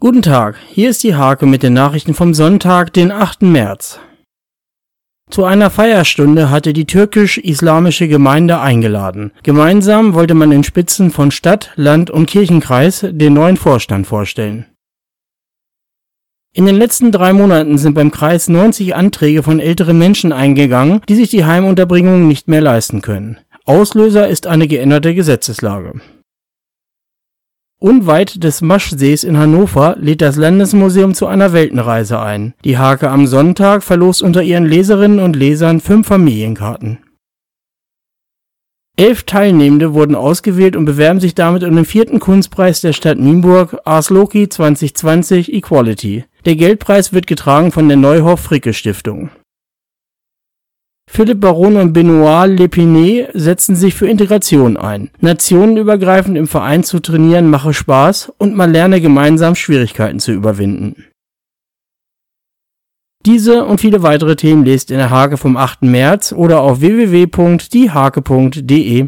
Guten Tag, hier ist die Hake mit den Nachrichten vom Sonntag, den 8. März. Zu einer Feierstunde hatte die türkisch-islamische Gemeinde eingeladen. Gemeinsam wollte man in Spitzen von Stadt, Land und Kirchenkreis den neuen Vorstand vorstellen. In den letzten drei Monaten sind beim Kreis 90 Anträge von älteren Menschen eingegangen, die sich die Heimunterbringung nicht mehr leisten können. Auslöser ist eine geänderte Gesetzeslage. Unweit des Maschsees in Hannover lädt das Landesmuseum zu einer Weltenreise ein. Die Hake am Sonntag verlost unter ihren Leserinnen und Lesern fünf Familienkarten. Elf Teilnehmende wurden ausgewählt und bewerben sich damit um den vierten Kunstpreis der Stadt Nienburg Ars Loci 2020 Equality. Der Geldpreis wird getragen von der Neuhoff-Fricke-Stiftung Philipp Baron und Benoît Lépine setzen sich für Integration ein. Nationenübergreifend im Verein zu trainieren mache Spaß und man lerne gemeinsam Schwierigkeiten zu überwinden. Diese und viele weitere Themen lest in der Hake vom 8. März oder auf www.diehake.de